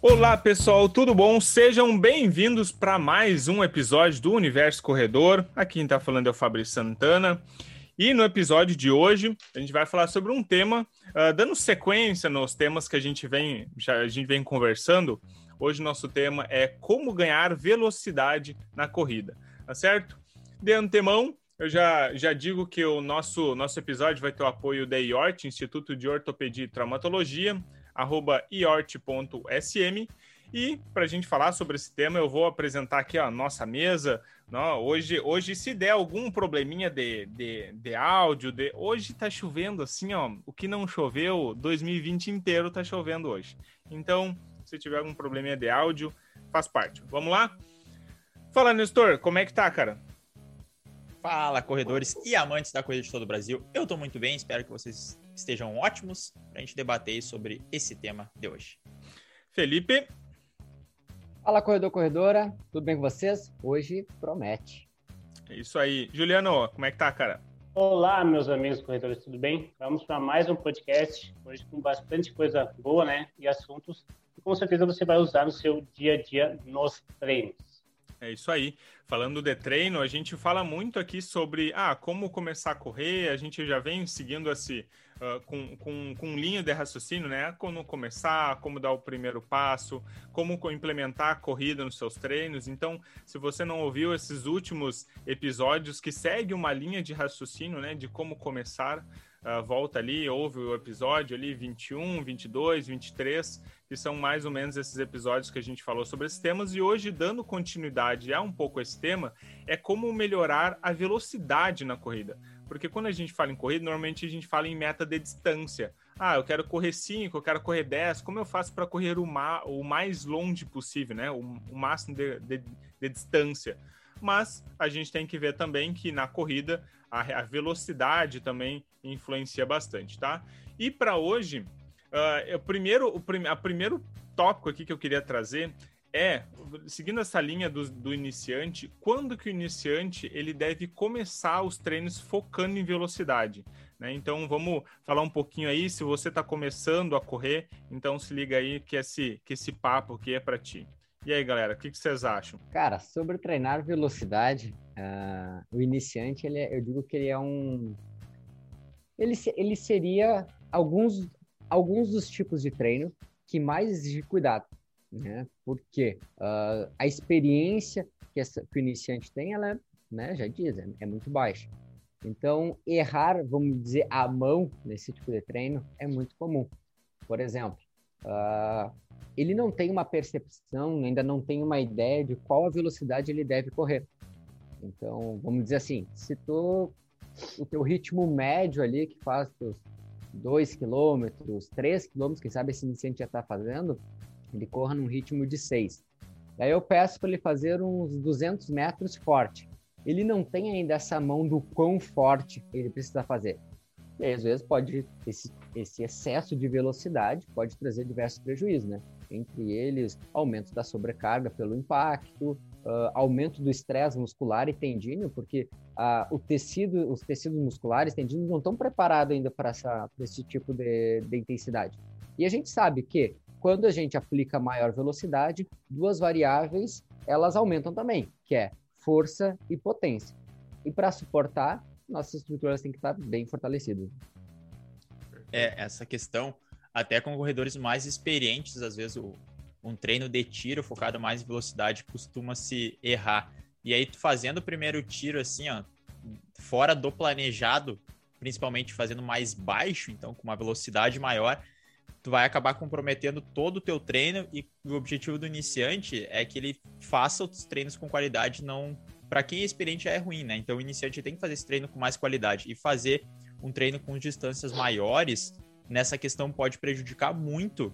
Olá pessoal, tudo bom? Sejam bem-vindos para mais um episódio do Universo Corredor. Aqui quem está falando é o Fabrício Santana. E no episódio de hoje, a gente vai falar sobre um tema, uh, dando sequência nos temas que a gente vem, já, a gente vem conversando. Hoje nosso tema é como ganhar velocidade na corrida, tá certo? De antemão, eu já, já digo que o nosso, nosso episódio vai ter o apoio da IORT, Instituto de Ortopedia e Traumatologia, arroba iort.sm. E para a gente falar sobre esse tema, eu vou apresentar aqui a nossa mesa. Não, hoje, hoje, se der algum probleminha de, de, de áudio, de, hoje está chovendo assim, ó. O que não choveu, 2020 inteiro está chovendo hoje. Então, se tiver algum probleminha de áudio, faz parte. Vamos lá? Fala, Nestor, como é que tá, cara? Fala, corredores e amantes da corrida de todo o Brasil. Eu estou muito bem, espero que vocês estejam ótimos para a gente debater sobre esse tema de hoje. Felipe. Fala, corredor, corredora. Tudo bem com vocês? Hoje promete. É isso aí. Juliano, como é que tá, cara? Olá, meus amigos corredores, tudo bem? Vamos para mais um podcast, hoje com bastante coisa boa, né? E assuntos que com certeza você vai usar no seu dia a dia nos treinos. É isso aí. Falando de treino, a gente fala muito aqui sobre ah, como começar a correr. A gente já vem seguindo esse uh, com, com, com linha de raciocínio, né? Como começar, como dar o primeiro passo, como implementar a corrida nos seus treinos. Então, se você não ouviu esses últimos episódios que segue uma linha de raciocínio, né? De como começar, uh, volta ali, ouve o episódio ali 21, 22, 23 que são mais ou menos esses episódios que a gente falou sobre esses temas. E hoje, dando continuidade a um pouco esse tema, é como melhorar a velocidade na corrida. Porque quando a gente fala em corrida, normalmente a gente fala em meta de distância. Ah, eu quero correr 5, eu quero correr 10. Como eu faço para correr o, ma o, mais longe possível, né? O, o máximo de, de, de, distância. Mas a gente tem que ver também que na corrida a, a velocidade também influencia bastante, tá? E para hoje, Uh, o primeiro, o prim, a primeiro tópico aqui que eu queria trazer é, seguindo essa linha do, do, iniciante, quando que o iniciante ele deve começar os treinos focando em velocidade? Né? Então vamos falar um pouquinho aí, se você está começando a correr, então se liga aí que esse, que esse papo aqui é para ti. E aí, galera, o que, que, vocês acham? Cara, sobre treinar velocidade, uh, o iniciante, ele é, eu digo que ele é um... Ele, ele seria alguns alguns dos tipos de treino que mais exigem cuidado, né? Porque uh, a experiência que, essa, que, o iniciante tem, ela é, né, já diz, é, é muito baixa. Então, errar, vamos dizer, a mão nesse tipo de treino é muito comum. Por exemplo, uh, ele não tem uma percepção, ainda não tem uma ideia de qual a velocidade ele deve correr. Então, vamos dizer assim, se tu, o teu ritmo médio ali, que faz teus 2 quilômetros, 3 quilômetros, quem sabe esse iniciante já está fazendo, ele corra num ritmo de 6. Daí eu peço para ele fazer uns 200 metros forte. Ele não tem ainda essa mão do quão forte ele precisa fazer. E aí, às vezes, pode esse, esse excesso de velocidade pode trazer diversos prejuízos, né? Entre eles, aumento da sobrecarga pelo impacto, uh, aumento do estresse muscular e tendíneo, porque o tecido, os tecidos musculares tendíneos não estão preparados ainda para esse tipo de, de intensidade. E a gente sabe que quando a gente aplica maior velocidade, duas variáveis elas aumentam também, que é força e potência. E para suportar, nossas estruturas têm que estar bem fortalecidas. É, essa questão, até com corredores mais experientes, às vezes o, um treino de tiro focado mais em velocidade costuma se errar. E aí, fazendo o primeiro tiro assim, ó, fora do planejado, principalmente fazendo mais baixo, então com uma velocidade maior, tu vai acabar comprometendo todo o teu treino e o objetivo do iniciante é que ele faça os treinos com qualidade, não para quem é experiente já é ruim, né? Então o iniciante tem que fazer esse treino com mais qualidade e fazer um treino com distâncias maiores, nessa questão pode prejudicar muito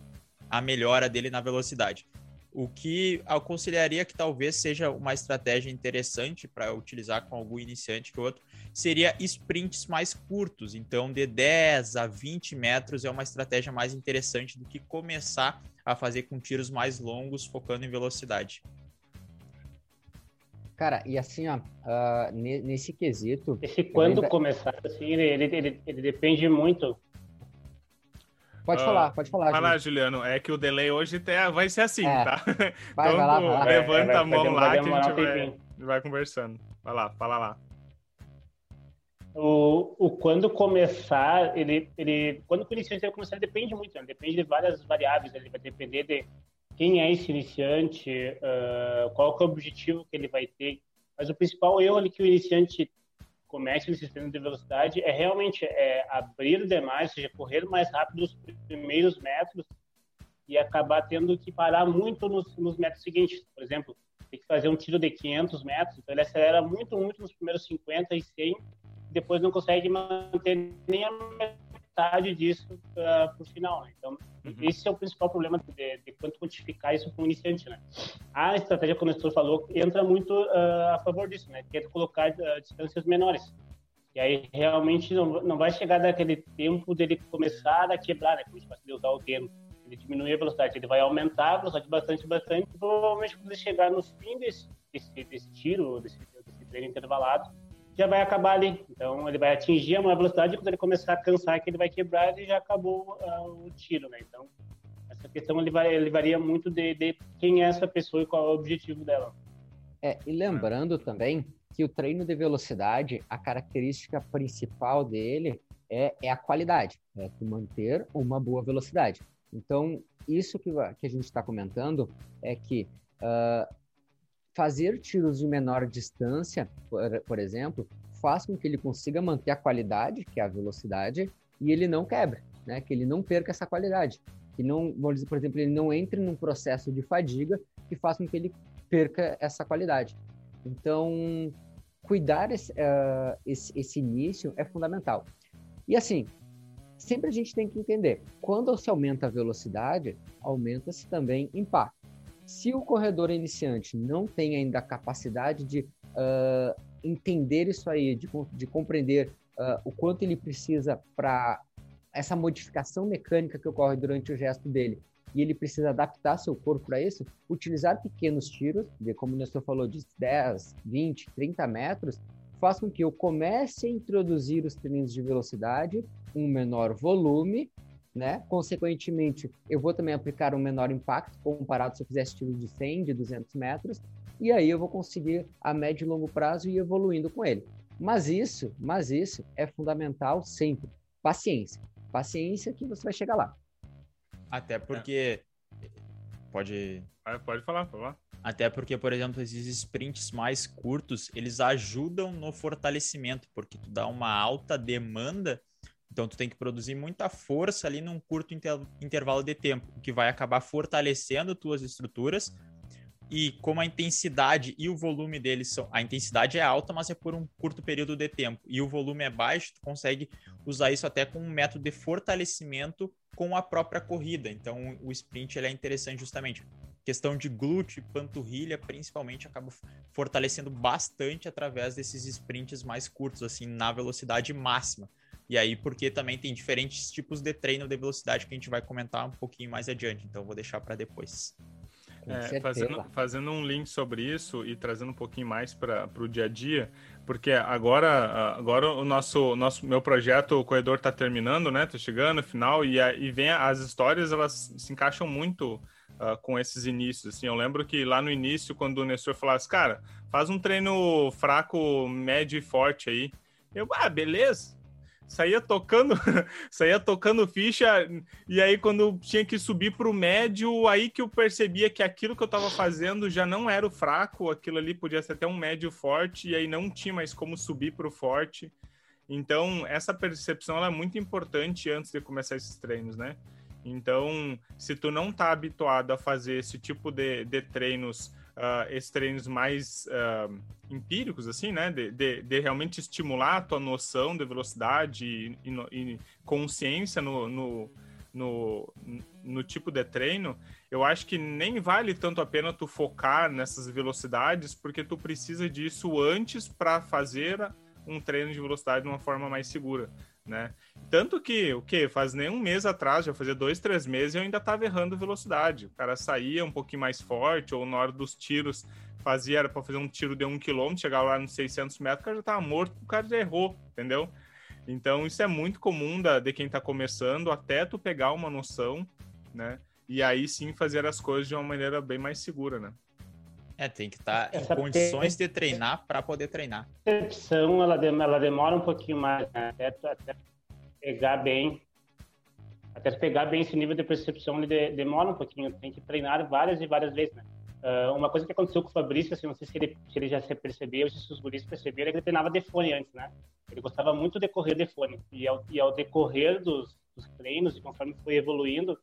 a melhora dele na velocidade. O que aconselharia que talvez seja uma estratégia interessante para utilizar com algum iniciante que outro seria sprints mais curtos. Então, de 10 a 20 metros é uma estratégia mais interessante do que começar a fazer com tiros mais longos, focando em velocidade. Cara, e assim, ó, uh, nesse quesito. Esse quando ainda... começar, assim, ele, ele, ele, ele depende muito Pode uh, falar, pode falar. Vai lá, Juliano. É que o delay hoje até vai ser assim, é. tá? Vai, então, vai lá, vai lá. levanta é, a mão lá que a gente vai, vai conversando. Vai lá, fala lá. O, o quando começar, ele, ele quando o iniciante vai começar, depende muito, né? depende de várias variáveis. Ele vai depender de quem é esse iniciante, uh, qual é o objetivo que ele vai ter. Mas o principal erro ali que o iniciante comete nesse treino de velocidade é realmente é abrir demais, ou seja, correr mais rápido os primeiros metros e acabar tendo que parar muito nos, nos metros seguintes. Por exemplo, tem que fazer um tiro de 500 metros, então ele acelera muito, muito nos primeiros 50 e 100, depois não consegue manter nem a metade disso uh, para o final. Né? Então, uhum. esse é o principal problema de, de quanto quantificar isso para um iniciante. Né? A estratégia, como o Nestor falou, entra muito uh, a favor disso, né? que é colocar uh, distâncias menores. E aí realmente não, não vai chegar daquele tempo dele começar a quebrar, né? Como a gente vai usar o termo. Ele diminui a velocidade, ele vai aumentar a velocidade bastante, bastante. Provavelmente quando ele chegar no fim desse, desse, desse tiro, desse, desse treino intervalado, já vai acabar ali. Então, ele vai atingir a maior velocidade e quando ele começar a cansar que ele vai quebrar, ele já acabou uh, o tiro, né? Então, essa questão ele, vai, ele varia muito de, de, quem é essa pessoa e qual é o objetivo dela. É, e lembrando também que o treino de velocidade, a característica principal dele é, é a qualidade, é manter uma boa velocidade. Então, isso que, que a gente está comentando é que uh, fazer tiros de menor distância, por, por, exemplo, faz com que ele consiga manter a qualidade, que é a velocidade, e ele não quebre, né? Que ele não perca essa qualidade. Que não, vamos dizer, por exemplo, ele não entre num processo de fadiga que faça com que ele perca essa qualidade. Então, cuidar esse, uh, esse, esse início é fundamental. E assim, sempre a gente tem que entender, quando se aumenta a velocidade, aumenta-se também impacto. Se o corredor iniciante não tem ainda a capacidade de uh, entender isso aí, de, de compreender uh, o quanto ele precisa para essa modificação mecânica que ocorre durante o gesto dele, e ele precisa adaptar seu corpo para isso, utilizar pequenos tiros, como o Nestor falou, de 10, 20, 30 metros, faz com que eu comece a introduzir os treinos de velocidade, um menor volume, né? Consequentemente, eu vou também aplicar um menor impacto comparado se eu fizesse tiro de 100, de 200 metros, e aí eu vou conseguir a médio e longo prazo ir evoluindo com ele. Mas isso, mas isso é fundamental sempre. Paciência. Paciência que você vai chegar lá. Até porque pode pode falar, pode falar. Até porque, por exemplo, esses sprints mais curtos, eles ajudam no fortalecimento, porque tu dá uma alta demanda então, tu tem que produzir muita força ali num curto inter intervalo de tempo, o que vai acabar fortalecendo tuas estruturas. E como a intensidade e o volume deles são. A intensidade é alta, mas é por um curto período de tempo. E o volume é baixo, tu consegue usar isso até com um método de fortalecimento com a própria corrida. Então, o sprint ele é interessante justamente. Questão de glúteo, panturrilha, principalmente, acaba fortalecendo bastante através desses sprints mais curtos, assim, na velocidade máxima. E aí, porque também tem diferentes tipos de treino de velocidade que a gente vai comentar um pouquinho mais adiante, então vou deixar para depois. É, fazendo, fazendo um link sobre isso e trazendo um pouquinho mais para o dia a dia, porque agora, agora o nosso, nosso meu projeto, o corredor está terminando, né? Tá chegando no final e, e vem as histórias, elas se encaixam muito uh, com esses inícios. Assim, eu lembro que lá no início, quando o Nestor falasse, cara, faz um treino fraco, médio e forte aí. Eu, ah, beleza saía tocando, saía tocando ficha, e aí quando tinha que subir para o médio, aí que eu percebia que aquilo que eu estava fazendo já não era o fraco, aquilo ali podia ser até um médio forte, e aí não tinha mais como subir para o forte. Então, essa percepção é muito importante antes de começar esses treinos, né? Então, se tu não tá habituado a fazer esse tipo de, de treinos uh, esses treinos mais uh, empíricos, assim, né? De, de, de, realmente estimular a tua noção de velocidade e, e, e consciência no, no, no, no, tipo de treino, eu acho que nem vale tanto a pena tu focar nessas velocidades, porque tu precisa disso antes para fazer um treino de velocidade de uma forma mais segura, né? Tanto que, o que? Faz nem um mês atrás, já fazia dois, três meses, eu ainda estava errando velocidade. O cara saía um pouquinho mais forte, ou na hora dos tiros, fazia, era para fazer um tiro de um quilômetro, chegava lá nos 600 metros, o cara já estava morto, o cara já errou, entendeu? Então, isso é muito comum da, de quem está começando, até tu pegar uma noção, né? E aí sim fazer as coisas de uma maneira bem mais segura, né? É, tem que estar tá em condições de treinar para poder treinar. A percepção, ela, ela demora um pouquinho mais, né? até, até pegar bem até pegar bem esse nível de percepção, ele demora um pouquinho, tem que treinar várias e várias vezes, né? Uh, uma coisa que aconteceu com o Fabrício, assim, não sei se ele, se ele já se percebeu, se os guris perceberam, é que ele treinava de fone antes, né? Ele gostava muito de correr de fone. E ao, e ao decorrer dos, dos treinos, e conforme foi evoluindo,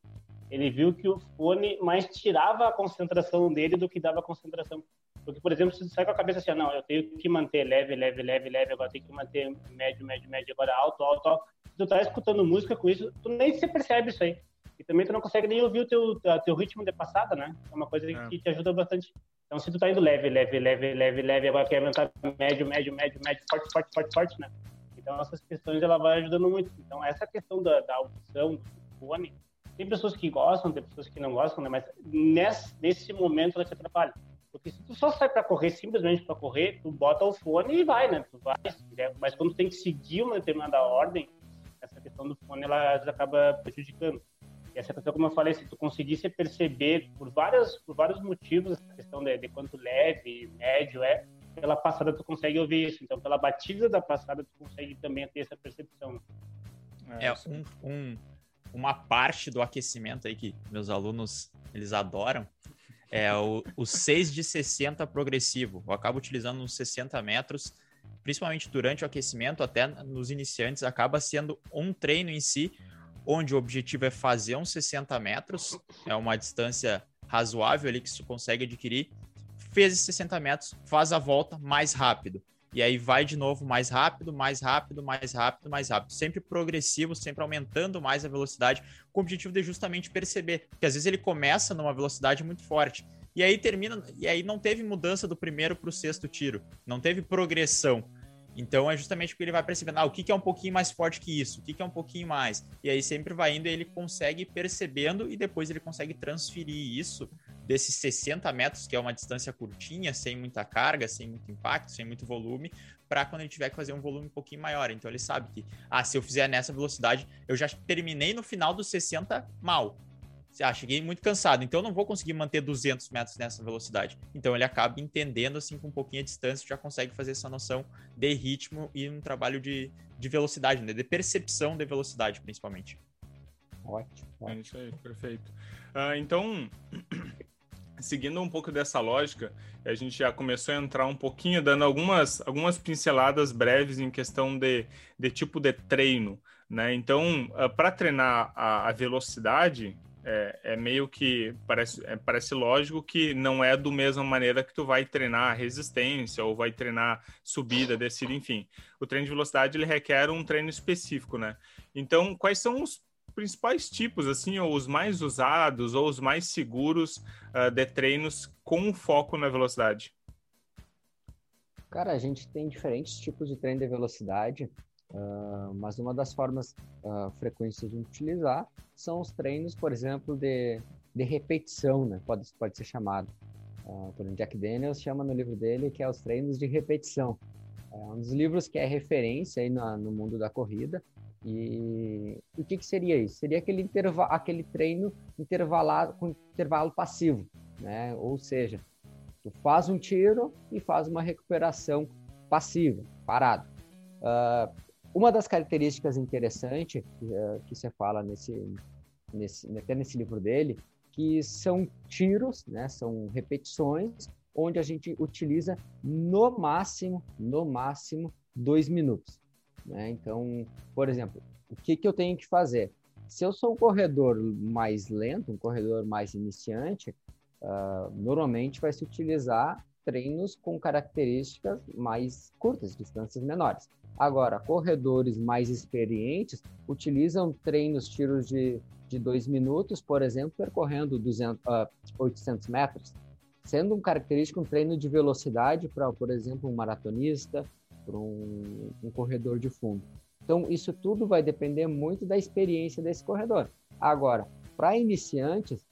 ele viu que o fone mais tirava a concentração dele do que dava concentração. Porque, por exemplo, se você sai com a cabeça assim, não, eu tenho que manter leve, leve, leve, leve, agora tenho que manter médio, médio, médio, agora alto, alto, alto. Se tu tá escutando música com isso, tu nem se percebe isso aí. E também tu não consegue nem ouvir o teu, teu ritmo de passada, né? É uma coisa é. que te ajuda bastante. Então, se tu tá indo leve, leve, leve, leve, leve, agora quer aumentar médio, médio, médio, médio, forte, forte, forte, forte, né? Então, essas questões, ela vai ajudando muito. Então, essa questão da, da audição, do fone, tem pessoas que gostam, tem pessoas que não gostam, né? Mas nesse, nesse momento ela te atrapalha. Porque se tu só sai para correr, simplesmente para correr, tu bota o fone e vai, né? Tu vai, mas quando tu tem que seguir uma determinada ordem, essa questão do fone, ela acaba prejudicando. E essa questão, como eu falei, se tu conseguisse perceber por, várias, por vários motivos essa questão de, de quanto leve, médio é, pela passada tu consegue ouvir isso. Então, pela batida da passada, tu consegue também ter essa percepção. É, é um, um, uma parte do aquecimento aí que meus alunos eles adoram é o, o 6 de 60 progressivo. Eu acabo utilizando uns 60 metros, principalmente durante o aquecimento, até nos iniciantes, acaba sendo um treino em si, onde o objetivo é fazer uns 60 metros, é uma distância razoável ali que você consegue adquirir. Fez esses 60 metros, faz a volta mais rápido. E aí vai de novo mais rápido, mais rápido, mais rápido, mais rápido. Sempre progressivo, sempre aumentando mais a velocidade, com o objetivo de justamente perceber. Porque às vezes ele começa numa velocidade muito forte. E aí termina. E aí não teve mudança do primeiro para o sexto tiro. Não teve progressão. Então é justamente porque ele vai percebendo, ah, o que, que é um pouquinho mais forte que isso, o que, que é um pouquinho mais. E aí sempre vai indo e ele consegue percebendo e depois ele consegue transferir isso desses 60 metros, que é uma distância curtinha, sem muita carga, sem muito impacto, sem muito volume, para quando ele tiver que fazer um volume um pouquinho maior. Então ele sabe que, ah, se eu fizer nessa velocidade, eu já terminei no final dos 60 mal ah, cheguei muito cansado, então eu não vou conseguir manter 200 metros nessa velocidade. Então ele acaba entendendo, assim, com um pouquinho a distância, já consegue fazer essa noção de ritmo e um trabalho de, de velocidade, né? de percepção de velocidade, principalmente. Ótimo. ótimo. É isso aí, perfeito. Uh, então, seguindo um pouco dessa lógica, a gente já começou a entrar um pouquinho, dando algumas, algumas pinceladas breves em questão de, de tipo de treino. Né? Então, ah, para treinar a, a velocidade, é, é, meio que parece, é, parece lógico que não é do mesma maneira que tu vai treinar resistência ou vai treinar subida, descida, enfim. O treino de velocidade ele requer um treino específico, né? Então, quais são os principais tipos, assim, ou os mais usados ou os mais seguros uh, de treinos com foco na velocidade? Cara, a gente tem diferentes tipos de treino de velocidade. Uh, mas uma das formas uh, frequentes de utilizar são os treinos, por exemplo, de, de repetição, né? Pode, pode ser chamado. Uh, por exemplo, Jack Daniels chama no livro dele que é os treinos de repetição. É um dos livros que é referência aí no, no mundo da corrida. E o que, que seria isso? Seria aquele, interva aquele treino intervalado com intervalo passivo, né? Ou seja, tu faz um tiro e faz uma recuperação passiva, parado. Uh, uma das características interessantes uh, que você fala nesse, nesse, até nesse livro dele, que são tiros, né, são repetições, onde a gente utiliza no máximo, no máximo, dois minutos. Né? Então, por exemplo, o que, que eu tenho que fazer? Se eu sou um corredor mais lento, um corredor mais iniciante, uh, normalmente vai se utilizar treinos com características mais curtas, distâncias menores. Agora, corredores mais experientes utilizam treinos, tiros de, de dois minutos, por exemplo, percorrendo 200, uh, 800 metros, sendo um característico um treino de velocidade para, por exemplo, um maratonista, para um, um corredor de fundo. Então, isso tudo vai depender muito da experiência desse corredor. Agora, para iniciantes,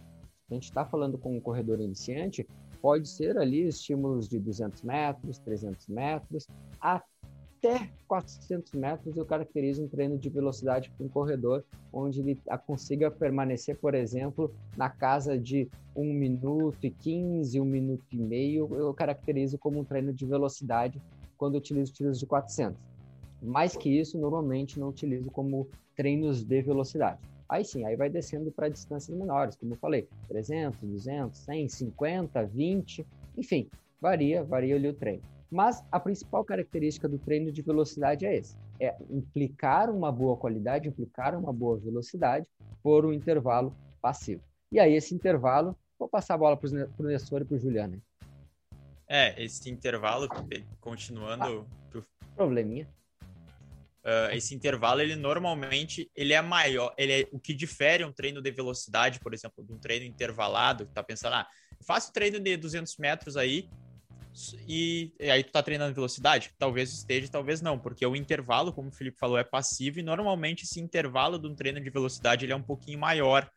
a gente está falando com um corredor iniciante, pode ser ali estímulos de 200 metros, 300 metros, até 400 metros eu caracterizo um treino de velocidade para um corredor, onde ele consiga permanecer, por exemplo, na casa de 1 minuto e 15, 1 minuto e meio, eu caracterizo como um treino de velocidade quando eu utilizo tiros de 400. Mais que isso, normalmente não utilizo como treinos de velocidade. Aí sim, aí vai descendo para distâncias menores, como eu falei, 300, 200, 100, 50, 20, enfim, varia, varia ali o treino. Mas a principal característica do treino de velocidade é esse: é implicar uma boa qualidade, implicar uma boa velocidade por um intervalo passivo. E aí, esse intervalo, vou passar a bola para o Nestor e para o Juliano. É, esse intervalo, continuando. Ah, probleminha. Uh, esse intervalo, ele normalmente ele é maior. Ele é o que difere um treino de velocidade, por exemplo, de um treino intervalado. Tá pensando, ah, faço treino de 200 metros aí, e, e, aí tu tá treinando velocidade? Talvez esteja, talvez não, porque o intervalo, como o Felipe falou, é passivo e normalmente esse intervalo de um treino de velocidade ele é um pouquinho maior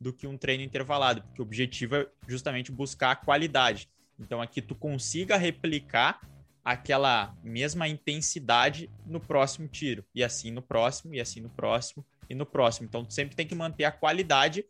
do que um treino intervalado, porque o objetivo é justamente buscar a qualidade. Então aqui tu consiga replicar aquela mesma intensidade no próximo tiro, e assim no próximo, e assim no próximo, e no próximo. Então tu sempre tem que manter a qualidade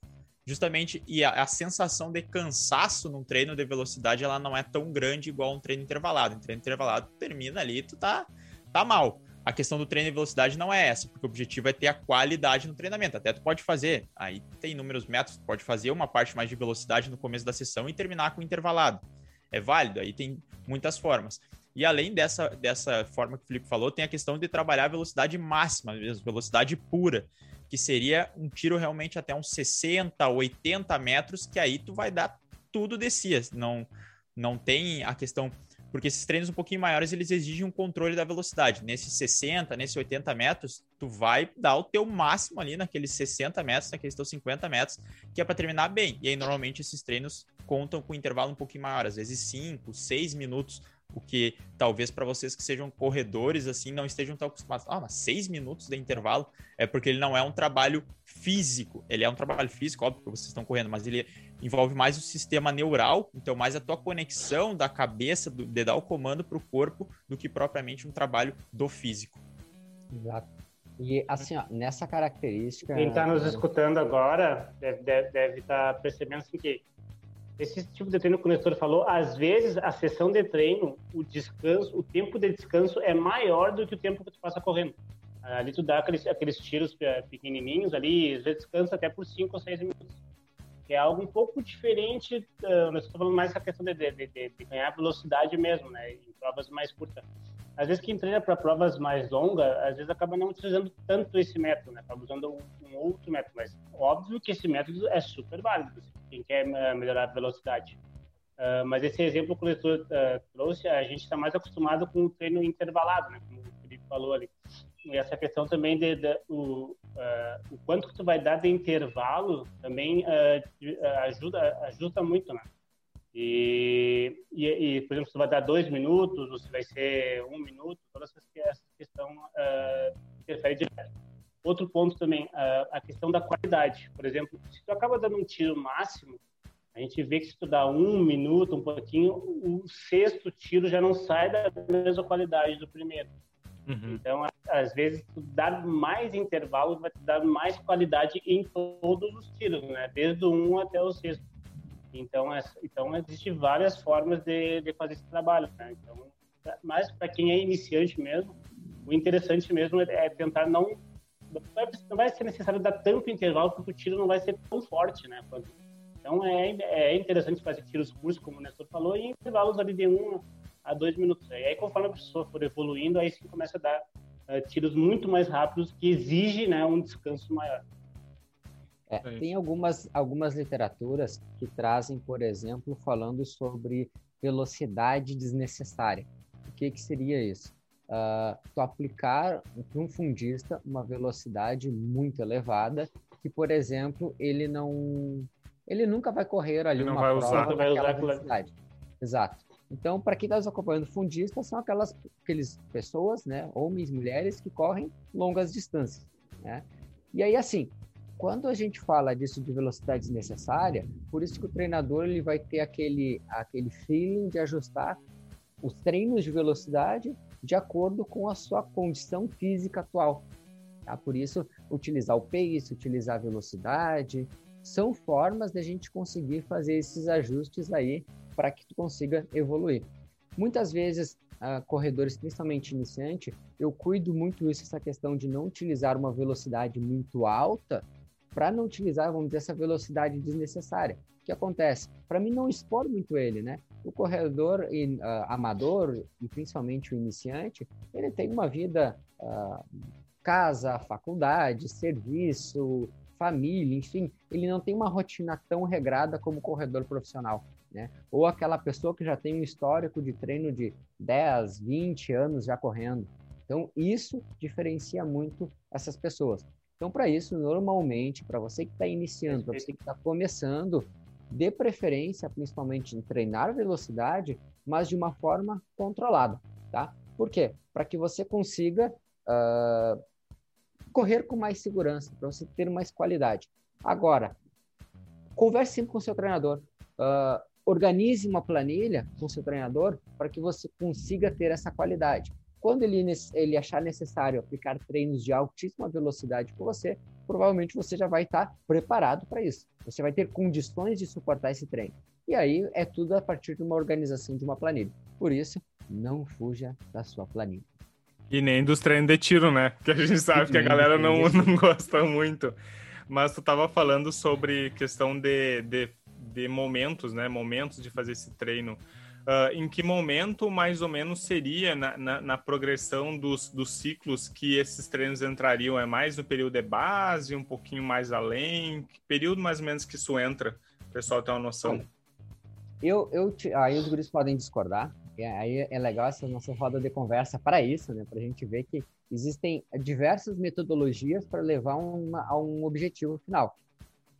justamente e a, a, sensação de cansaço num treino de velocidade ela não é tão grande igual um treino intervalado. Um treino intervalado termina ali, tu tá tá mal. A questão do treino de velocidade não é essa, porque o objetivo é ter a qualidade no treinamento. Até tu pode fazer, aí tem inúmeros métodos, tu pode fazer uma parte mais de velocidade no começo da sessão e terminar com intervalado. É válido, aí tem muitas formas. E além dessa, dessa forma que o Felipe falou, tem a questão de trabalhar a velocidade máxima, mesmo, velocidade pura que seria um tiro realmente até uns 60, 80 metros, que aí tu vai dar tudo de si. Não, não tem a questão. Porque esses treinos um pouquinho maiores, eles exigem um controle da velocidade. Nesses 60, nesses 80 metros, tu vai dar o teu máximo ali naqueles 60 metros, naqueles teus 50 metros, que é para terminar bem. E aí, normalmente, esses treinos contam com um intervalo um pouquinho maior, às vezes 5, 6 minutos o que talvez para vocês que sejam corredores assim não estejam tão acostumados. Ah, mas seis minutos de intervalo é porque ele não é um trabalho físico. Ele é um trabalho físico, óbvio que vocês estão correndo, mas ele envolve mais o sistema neural, então mais a tua conexão da cabeça do, de dar o comando para o corpo do que propriamente um trabalho do físico. Exato. E assim, ó, nessa característica. Quem está nos escutando agora deve, deve, deve estar tá percebendo assim, que esse tipo de treino que o Nestor falou, às vezes a sessão de treino, o descanso, o tempo de descanso é maior do que o tempo que tu passa correndo. Ali tu dá aqueles, aqueles tiros pequenininhos ali, às vezes descansa até por 5 ou 6 minutos. É algo um pouco diferente, uh, nós estamos falando mais a questão de, de, de, de, ganhar velocidade mesmo, né, em provas mais curtas. Às vezes quem treina para provas mais longas, às vezes acaba não utilizando tanto esse método, né, acaba usando um, um outro método, mas óbvio que esse método é super válido. Assim quem quer uh, melhorar a velocidade. Uh, mas esse exemplo que o leitor uh, trouxe, a gente está mais acostumado com o treino intervalado, né, como o Felipe falou ali. E essa questão também de, de o, o quanto que tu vai dar de intervalo também ajuda ajuda muito, né? E, e, e, por exemplo, se vai dar dois minutos, ou se vai ser um minuto, toda essa, essa questão interfere direto. Outro ponto também, a questão da qualidade. Por exemplo, se tu acaba dando um tiro máximo, a gente vê que se tu dá um minuto, um pouquinho, o sexto tiro já não sai da mesma qualidade do primeiro. Uhum. Então, às vezes, tu dar mais intervalo vai te dar mais qualidade em todos os tiros, né? Desde o um até o sexto. Então, é, então existem várias formas de, de fazer esse trabalho, né? Então, mas para quem é iniciante mesmo, o interessante mesmo é, é tentar não não vai ser necessário dar tanto intervalo porque o tiro não vai ser tão forte, né? Então é, é interessante fazer tiros curtos, como o Nestor falou, e intervalos ali de um a dois minutos. E aí, conforme a pessoa for evoluindo, aí sim começa a dar uh, tiros muito mais rápidos que exige né, um descanso maior. É, tem algumas, algumas literaturas que trazem, por exemplo, falando sobre velocidade desnecessária. O que, que seria isso? Uh, tu aplicar para um fundista uma velocidade muito elevada, que, por exemplo, ele não ele nunca vai correr ali ele uma vai prova usar, vai usar velocidade. Exato. Então, para quem está acompanhando fundista, são aquelas aqueles pessoas, né, homens, mulheres, que correm longas distâncias, né? E aí, assim, quando a gente fala disso de velocidade desnecessária, por isso que o treinador ele vai ter aquele, aquele feeling de ajustar os treinos de velocidade de acordo com a sua condição física atual. Tá? Por isso, utilizar o pace, utilizar a velocidade, são formas de a gente conseguir fazer esses ajustes aí para que tu consiga evoluir. Muitas vezes, uh, corredores, principalmente iniciante, eu cuido muito isso, essa questão de não utilizar uma velocidade muito alta para não utilizar, vamos dizer, essa velocidade desnecessária. O que acontece? Para mim não expor muito ele, né? O corredor uh, amador e principalmente o iniciante, ele tem uma vida uh, casa, faculdade, serviço, família, enfim, ele não tem uma rotina tão regrada como o corredor profissional, né? Ou aquela pessoa que já tem um histórico de treino de 10, 20 anos já correndo. Então, isso diferencia muito essas pessoas. Então, para isso, normalmente, para você que está iniciando, para você que está começando, dê preferência, principalmente em treinar velocidade, mas de uma forma controlada, tá? Por quê? Para que você consiga uh, correr com mais segurança, para você ter mais qualidade. Agora, converse sempre com seu treinador. Uh, organize uma planilha com seu treinador para que você consiga ter essa qualidade. Quando ele, ele achar necessário aplicar treinos de altíssima velocidade com você, provavelmente você já vai estar preparado para isso. Você vai ter condições de suportar esse treino. E aí é tudo a partir de uma organização de uma planilha. Por isso, não fuja da sua planilha. E nem dos treinos de tiro, né? Que a gente sabe que a galera não, não gosta muito. Mas tu estava falando sobre questão de, de, de momentos, né? Momentos de fazer esse treino. Uh, em que momento mais ou menos seria na, na, na, progressão dos, dos ciclos que esses treinos entrariam? É mais no período de base, um pouquinho mais além? Que período mais ou menos que isso entra? O pessoal tem uma noção. Eu, eu, aí os guris podem discordar. Aí é legal essa nossa roda de conversa para isso, né? Para a gente ver que existem diversas metodologias para levar uma, a um objetivo final.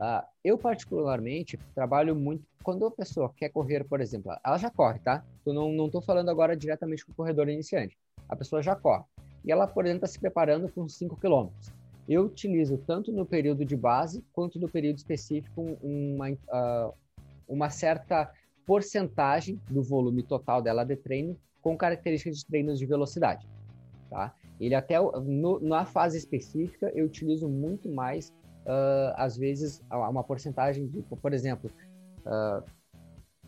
Uh, eu, particularmente, trabalho muito. Quando a pessoa quer correr, por exemplo, ela já corre, tá? Eu não estou falando agora diretamente com o corredor iniciante. A pessoa já corre. E ela, por exemplo, está se preparando com 5 km. Eu utilizo tanto no período de base quanto no período específico uma, uh, uma certa porcentagem do volume total dela de treino com características de treinos de velocidade. Tá? Ele até no, na fase específica eu utilizo muito mais uh, às vezes, uma porcentagem de, por exemplo, uh,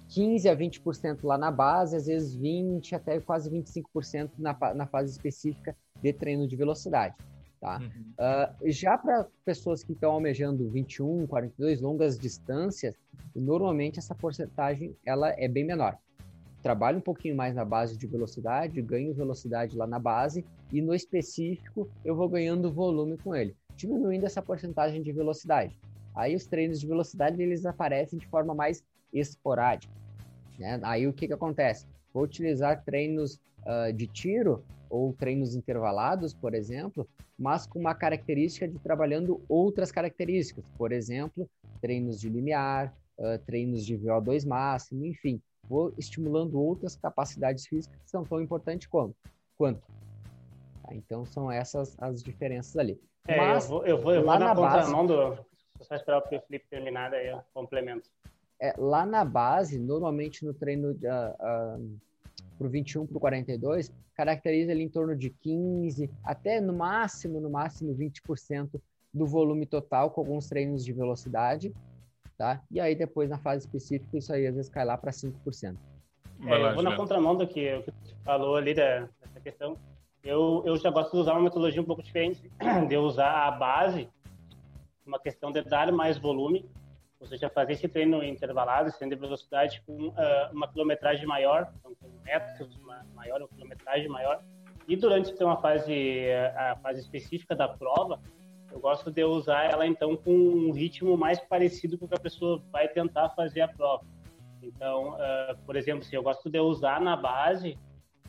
15 a 20% lá na base, às vezes 20 até quase 25% na, na fase específica de treino de velocidade. Tá? Uhum. Uh, já para pessoas que estão almejando 21, 42 longas distâncias, normalmente essa porcentagem ela é bem menor. Trabalho um pouquinho mais na base de velocidade, ganho velocidade lá na base e no específico eu vou ganhando volume com ele diminuindo essa porcentagem de velocidade. Aí os treinos de velocidade eles aparecem de forma mais esporádica. Né? Aí o que, que acontece? Vou utilizar treinos uh, de tiro ou treinos intervalados, por exemplo, mas com uma característica de trabalhando outras características, por exemplo, treinos de limiar, uh, treinos de VO2 máximo, enfim, vou estimulando outras capacidades físicas que são tão importantes quanto. quanto. Tá? Então são essas as diferenças ali. É, Mas, eu vou, eu vou, eu vou na, na contramão base... do. Só esperar o Felipe terminar, daí eu complemento. É, lá na base, normalmente no treino uh, uh, pro 21, pro 42, caracteriza ele em torno de 15, até no máximo, no máximo 20% do volume total, com alguns treinos de velocidade, tá? E aí depois na fase específica, isso aí às vezes cai lá para 5%. É, eu vou na contramão do que, o que você falou ali da, dessa questão eu, eu já gosto de usar uma metodologia um pouco diferente, de usar a base, uma questão de dar mais volume, ou seja, fazer esse treino intervalado, esse treino de velocidade com uh, uma quilometragem maior, então com metros maior ou quilometragem maior. E durante então, a fase a fase específica da prova, eu gosto de usar ela então com um ritmo mais parecido com o que a pessoa vai tentar fazer a prova. Então, uh, por exemplo, se eu gosto de usar na base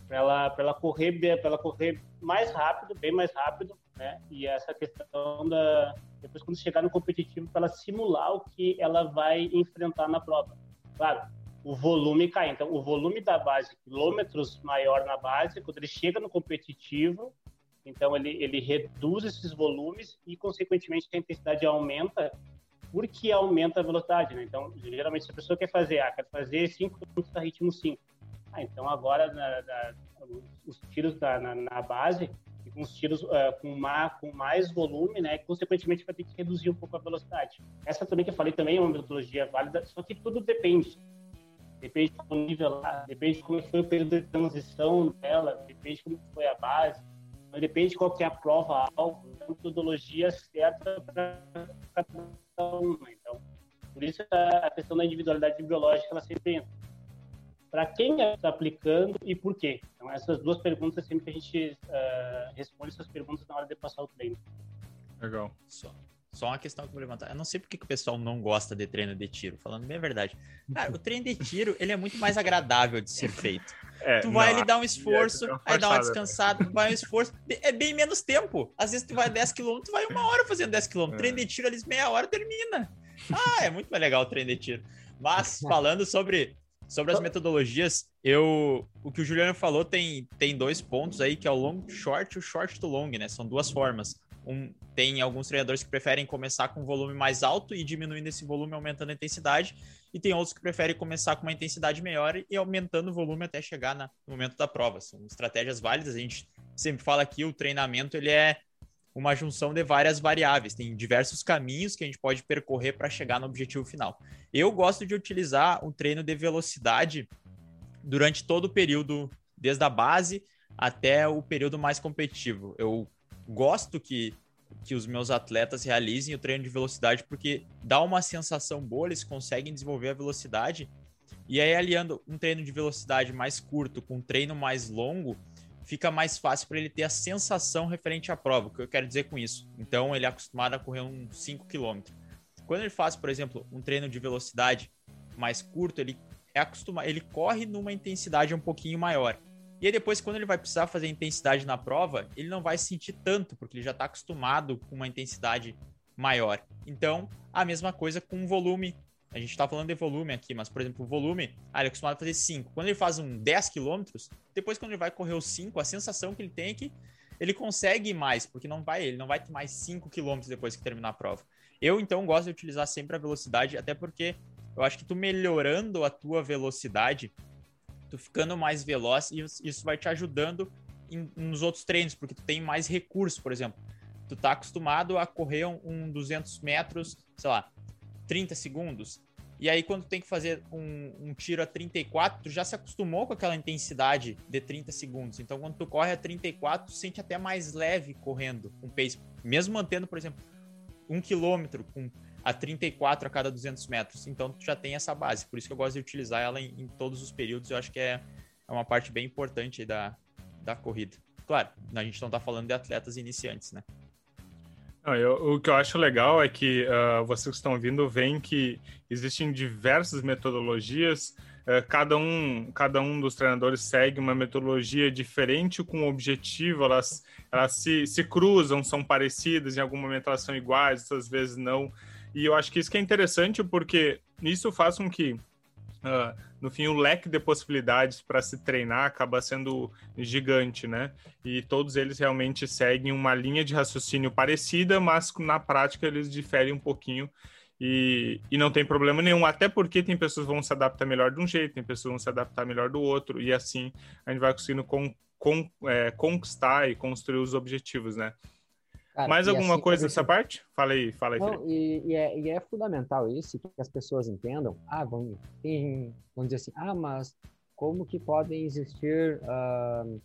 para ela, ela correr, para ela correr mais rápido, bem mais rápido, né? E essa questão da depois quando chegar no competitivo, para ela simular o que ela vai enfrentar na prova. Claro, o volume cai. Então, o volume da base, quilômetros maior na base, quando ele chega no competitivo, então ele, ele reduz esses volumes e, consequentemente, a intensidade aumenta porque aumenta a velocidade, né? Então, geralmente, se a pessoa quer fazer, ah, quer fazer 5 km a ritmo 5, Ah, então agora na, na, os tiros na, na, base, com os tiros uh, com, ma, com mais volume, né, consequentemente vai ter que reduzir um pouco a velocidade. Essa também que eu falei também é uma metodologia válida, só que tudo depende. Depende do nível lá, depende de como foi o período de transição dela, depende de como foi a base, depende de qual é a prova alvo, a metodologia certa para cada uma. Então, por isso a questão da individualidade biológica ela sempre entra para quem está aplicando e por quê? Então, essas duas perguntas sempre que a gente uh, responde essas perguntas na hora de passar o treino. Legal. Só, só uma questão que eu vou levantar. Eu não sei porque que o pessoal não gosta de treino de tiro, falando bem a verdade. Cara, o treino de tiro, ele é muito mais agradável de ser feito. É, tu vai não, ali dar um esforço, é aí dá uma descansada, vai um esforço. É bem menos tempo. Às vezes tu vai 10 km, tu vai uma hora fazendo 10 km. É. Treino de tiro, ali meia hora termina. Ah, é muito mais legal o treino de tiro. Mas falando sobre Sobre as metodologias, eu o que o Juliano falou tem, tem dois pontos aí, que é o long short e o short to long, né? São duas formas. Um, tem alguns treinadores que preferem começar com um volume mais alto e diminuindo esse volume, aumentando a intensidade, e tem outros que preferem começar com uma intensidade maior e aumentando o volume até chegar na, no momento da prova. São estratégias válidas. A gente sempre fala que o treinamento ele é uma junção de várias variáveis. Tem diversos caminhos que a gente pode percorrer para chegar no objetivo final. Eu gosto de utilizar um treino de velocidade durante todo o período, desde a base até o período mais competitivo. Eu gosto que, que os meus atletas realizem o treino de velocidade porque dá uma sensação boa, eles conseguem desenvolver a velocidade. E aí, aliando um treino de velocidade mais curto com um treino mais longo, fica mais fácil para ele ter a sensação referente à prova. O que eu quero dizer com isso? Então, ele é acostumado a correr uns 5 km. Quando ele faz, por exemplo, um treino de velocidade mais curto, ele é acostumado, ele corre numa intensidade um pouquinho maior. E aí depois, quando ele vai precisar fazer intensidade na prova, ele não vai sentir tanto, porque ele já está acostumado com uma intensidade maior. Então, a mesma coisa com o volume a gente tá falando de volume aqui, mas, por exemplo, o volume, ah, ele é acostumado a fazer 5. Quando ele faz um 10 km, depois quando ele vai correr os 5, a sensação que ele tem é que ele consegue mais, porque não vai, ele não vai ter mais 5 km depois que terminar a prova. Eu, então, gosto de utilizar sempre a velocidade, até porque eu acho que tu melhorando a tua velocidade, tu ficando mais veloz, isso vai te ajudando em, nos outros treinos, porque tu tem mais recursos, por exemplo. Tu tá acostumado a correr um, um 200 metros, sei lá, 30 segundos. E aí, quando tem que fazer um, um, tiro a 34, tu já se acostumou com aquela intensidade de 30 segundos. Então, quando tu corre a 34, tu sente até mais leve correndo com pace. Mesmo mantendo, por exemplo, um quilômetro com a 34 a cada 200 metros. Então, tu já tem essa base. Por isso que eu gosto de utilizar ela em, em todos os períodos. Eu acho que é, é uma parte bem importante da, da corrida. Claro, a gente não está falando de atletas iniciantes, né? Não, eu, o que eu acho legal é que uh, vocês que estão ouvindo veem que existem diversas metodologias, uh, cada, um, cada um dos treinadores segue uma metodologia diferente com um objetivo, elas, elas se, se cruzam, são parecidas, em algum momento elas são iguais, às vezes não. E eu acho que isso que é interessante porque isso faz com que Uh, no fim, o leque de possibilidades para se treinar acaba sendo gigante, né? E todos eles realmente seguem uma linha de raciocínio parecida, mas na prática eles diferem um pouquinho e, e não tem problema nenhum, até porque tem pessoas que vão se adaptar melhor de um jeito, tem pessoas que vão se adaptar melhor do outro, e assim a gente vai conseguindo con, con, é, conquistar e construir os objetivos, né? Cara, Mais alguma assim, coisa nessa parte? Fala aí, fala aí, Não, e, e, é, e, é, fundamental isso, que as pessoas entendam. Ah, vamos, tem, vamos dizer assim, ah, mas como que podem existir uh,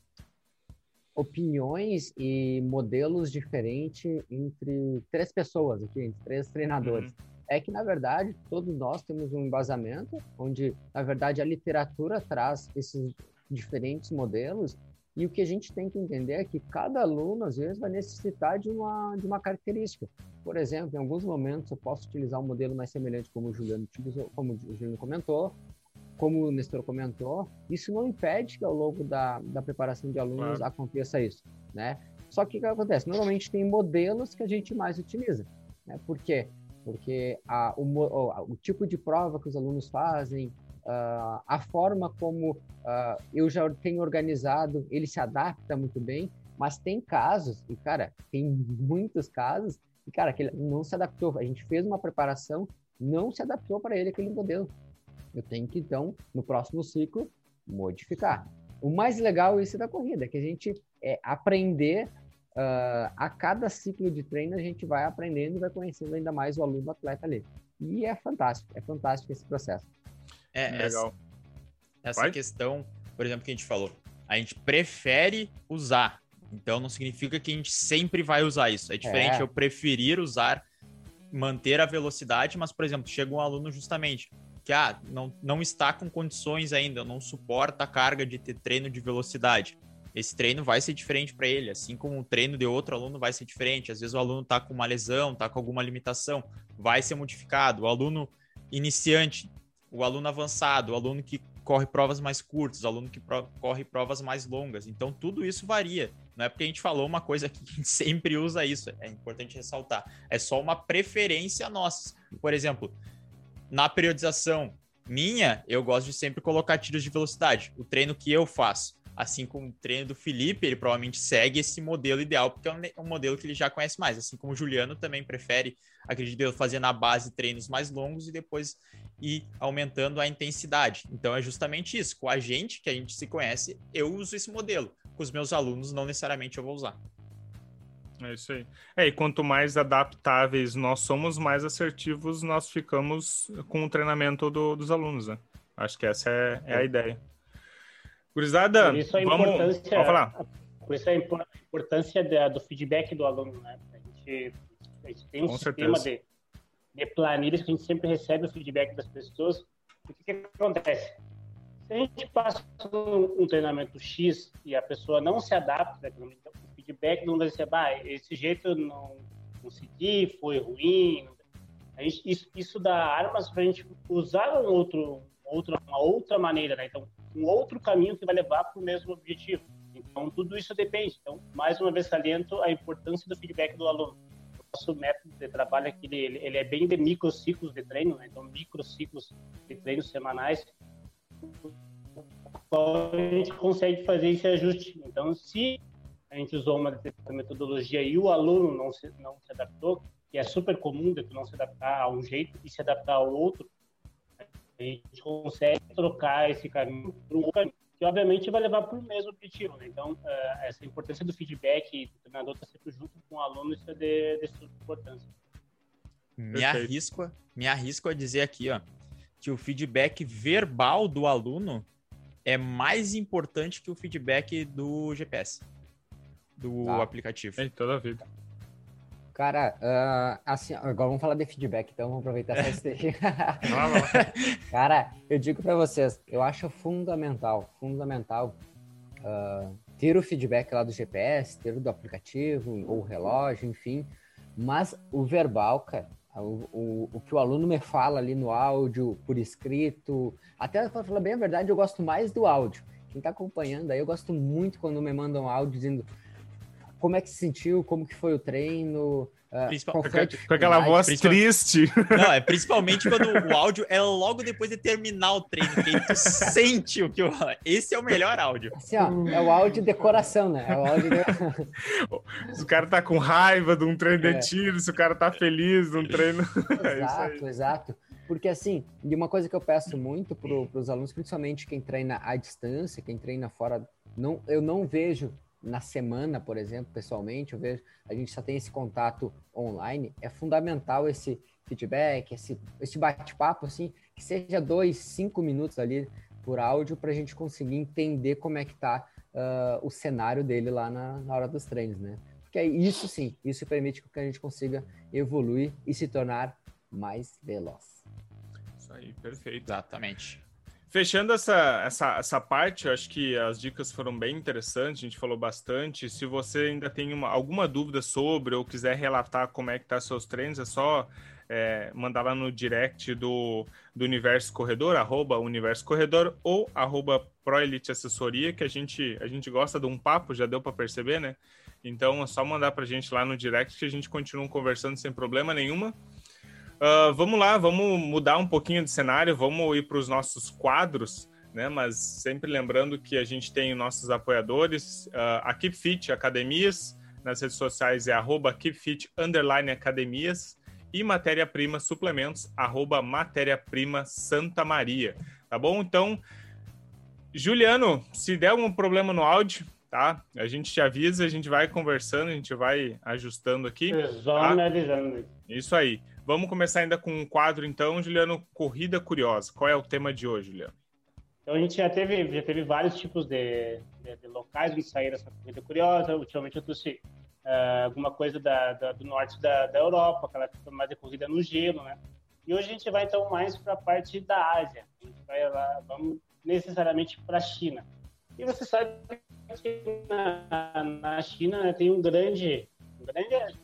opiniões e modelos diferentes entre três pessoas aqui, entre três treinadores? Uhum. É que, na verdade, todos nós temos um embasamento, onde, na verdade, a literatura traz esses diferentes modelos e o que a gente tem que entender é que cada aluno, às vezes, vai necessitar de uma, de uma característica. Por exemplo, em alguns momentos eu posso utilizar um modelo mais semelhante, como o Juliano como o Juliano comentou, como o Nestor comentou. Isso não impede que ao longo da, da preparação de alunos claro. aconteça isso, né? Só que o que acontece? Normalmente tem modelos que a gente mais utiliza, né? Por quê? Porque a, o, o, o tipo de prova que os alunos fazem, uh, a forma como uh, eu já tenho organizado, ele se adapta muito bem, mas tem casos, e cara, tem muitos casos, e cara, que ele não se adaptou. A gente fez uma preparação, não se adaptou para ele aquele modelo. Eu tenho que, então, no próximo ciclo, modificar. O mais legal isso da corrida é que a gente é aprender uh, a cada ciclo de treino a gente vai aprendendo e vai conhecendo ainda mais o aluno atleta ali. E é fantástico, é fantástico esse processo. É, legal. Essa, essa questão, por exemplo, que a gente falou, a gente prefere usar. Então não significa que a gente sempre vai usar isso. É diferente é. eu preferir usar, manter a velocidade, mas, por exemplo, chega um aluno justamente que ah, não, não está com condições ainda, não suporta a carga de ter treino de velocidade. Esse treino vai ser diferente para ele, assim como o treino de outro aluno vai ser diferente. Às vezes o aluno está com uma lesão, está com alguma limitação, vai ser modificado. O aluno iniciante, o aluno avançado, o aluno que corre provas mais curtas, o aluno que pro corre provas mais longas. Então tudo isso varia. Não é porque a gente falou uma coisa que a gente sempre usa isso, é importante ressaltar. É só uma preferência nossa. Por exemplo, na periodização minha, eu gosto de sempre colocar tiros de velocidade. O treino que eu faço, assim como o treino do Felipe, ele provavelmente segue esse modelo ideal, porque é um modelo que ele já conhece mais. Assim como o Juliano também prefere, acredito eu, fazer na base treinos mais longos e depois ir aumentando a intensidade. Então é justamente isso. Com a gente, que a gente se conhece, eu uso esse modelo. Com os meus alunos, não necessariamente eu vou usar. É isso aí. É, e quanto mais adaptáveis nós somos, mais assertivos nós ficamos com o treinamento do, dos alunos, né? Acho que essa é, é a ideia. Gurizada, vamos... Pode falar. Por isso a importância da, do feedback do aluno, né? A gente, a gente tem um com sistema de, de planilhas que a gente sempre recebe o feedback das pessoas. O que, que acontece? Se a gente passa um, um, treinamento X e a pessoa não se adapta, feedback não vai ser, bah, esse jeito eu não consegui, foi ruim. Gente, isso, isso dá armas para a gente usar um outro, outra, uma outra maneira, né? Então, um outro caminho que vai levar para o mesmo objetivo. Então, tudo isso depende. Então, mais uma vez, saliento a importância do feedback do aluno. Nosso método de trabalho aqui, ele, ele é bem de microciclos de treino, né? então, microciclos de treinos semanais, a gente consegue fazer esse ajuste. Então, se a gente usou uma metodologia e o aluno não se, não se adaptou, que é super comum de não se adaptar a um jeito e se adaptar ao outro, a gente consegue trocar esse caminho para um caminho, que obviamente vai levar para o mesmo objetivo. Né? Então, uh, essa importância do feedback do treinador está sempre junto o aluno, isso é de, de sua importância. Me arrisco, me arrisco a dizer aqui, ó, que o feedback verbal do aluno é mais importante que o feedback do GPS do tá. aplicativo. Em toda a vida. Cara, uh, assim, agora vamos falar de feedback, então vamos aproveitar essa esteja. Cara, eu digo para vocês, eu acho fundamental, fundamental uh, ter o feedback lá do GPS, ter o do aplicativo, ou relógio, enfim, mas o verbal, cara, o, o, o, que o aluno me fala ali no áudio, por escrito, até para falar bem a verdade, eu gosto mais do áudio. Quem está acompanhando aí, eu gosto muito quando me mandam áudio dizendo como é que se sentiu, como que foi o treino, Uh, com, com, aquela voz triste. Não, é principalmente quando o áudio é logo depois de terminar o treino, que tu sente o que o... Esse é o melhor áudio. Assim, ó, é o áudio de decoração, né? É o áudio de... se o cara tá com raiva de um treino é. de tiro, se o cara tá feliz de um treino. É exato, é exato. Porque assim, e uma coisa que eu peço muito para os alunos, principalmente quem treina à distância, quem treina fora, não, eu não vejo na semana, por exemplo, pessoalmente, eu vejo, a gente só tem esse contato online, é fundamental esse feedback, esse, esse bate-papo, assim, que seja dois, cinco minutos ali por áudio para a gente conseguir entender como é que tá uh, o cenário dele lá na, na hora dos treinos, né? Porque isso sim, isso permite que a gente consiga evoluir e se tornar mais veloz. Isso aí, perfeito. Exatamente. Fechando essa, essa, essa parte, eu acho que as dicas foram bem interessantes, a gente falou bastante. Se você ainda tem uma, alguma dúvida sobre ou quiser relatar como é que tá seus treinos, é só é, mandar lá no direct do, do Universo Corredor, arroba Universo Corredor ou arroba ProElite Assessoria, que a gente, a gente gosta de um papo, já deu para perceber, né? Então é só mandar para a gente lá no direct que a gente continua conversando sem problema nenhuma. Uh, vamos lá, vamos mudar um pouquinho de cenário, vamos ir para os nossos quadros, né? Mas sempre lembrando que a gente tem nossos apoiadores, uh, a Keep Fit Academias, nas redes sociais é arroba KeepFit Underline Academias e Matéria-Prima Suplementos, arroba Matéria-Prima Santa Maria, tá bom? Então, Juliano, se der algum problema no áudio, tá? A gente te avisa, a gente vai conversando, a gente vai ajustando aqui. Só tá? Isso aí. Vamos começar ainda com um quadro, então, Juliano, Corrida Curiosa. Qual é o tema de hoje, Juliano? Então a gente já teve, já teve vários tipos de, de, de locais onde sair essa corrida curiosa. Ultimamente eu trouxe uh, alguma coisa da, da, do norte da, da Europa, aquela mais de corrida no gelo, né? E hoje a gente vai então mais para a parte da Ásia. A gente vai lá, vamos necessariamente para a China. E você sabe que na, na China né, tem um grande, um grande,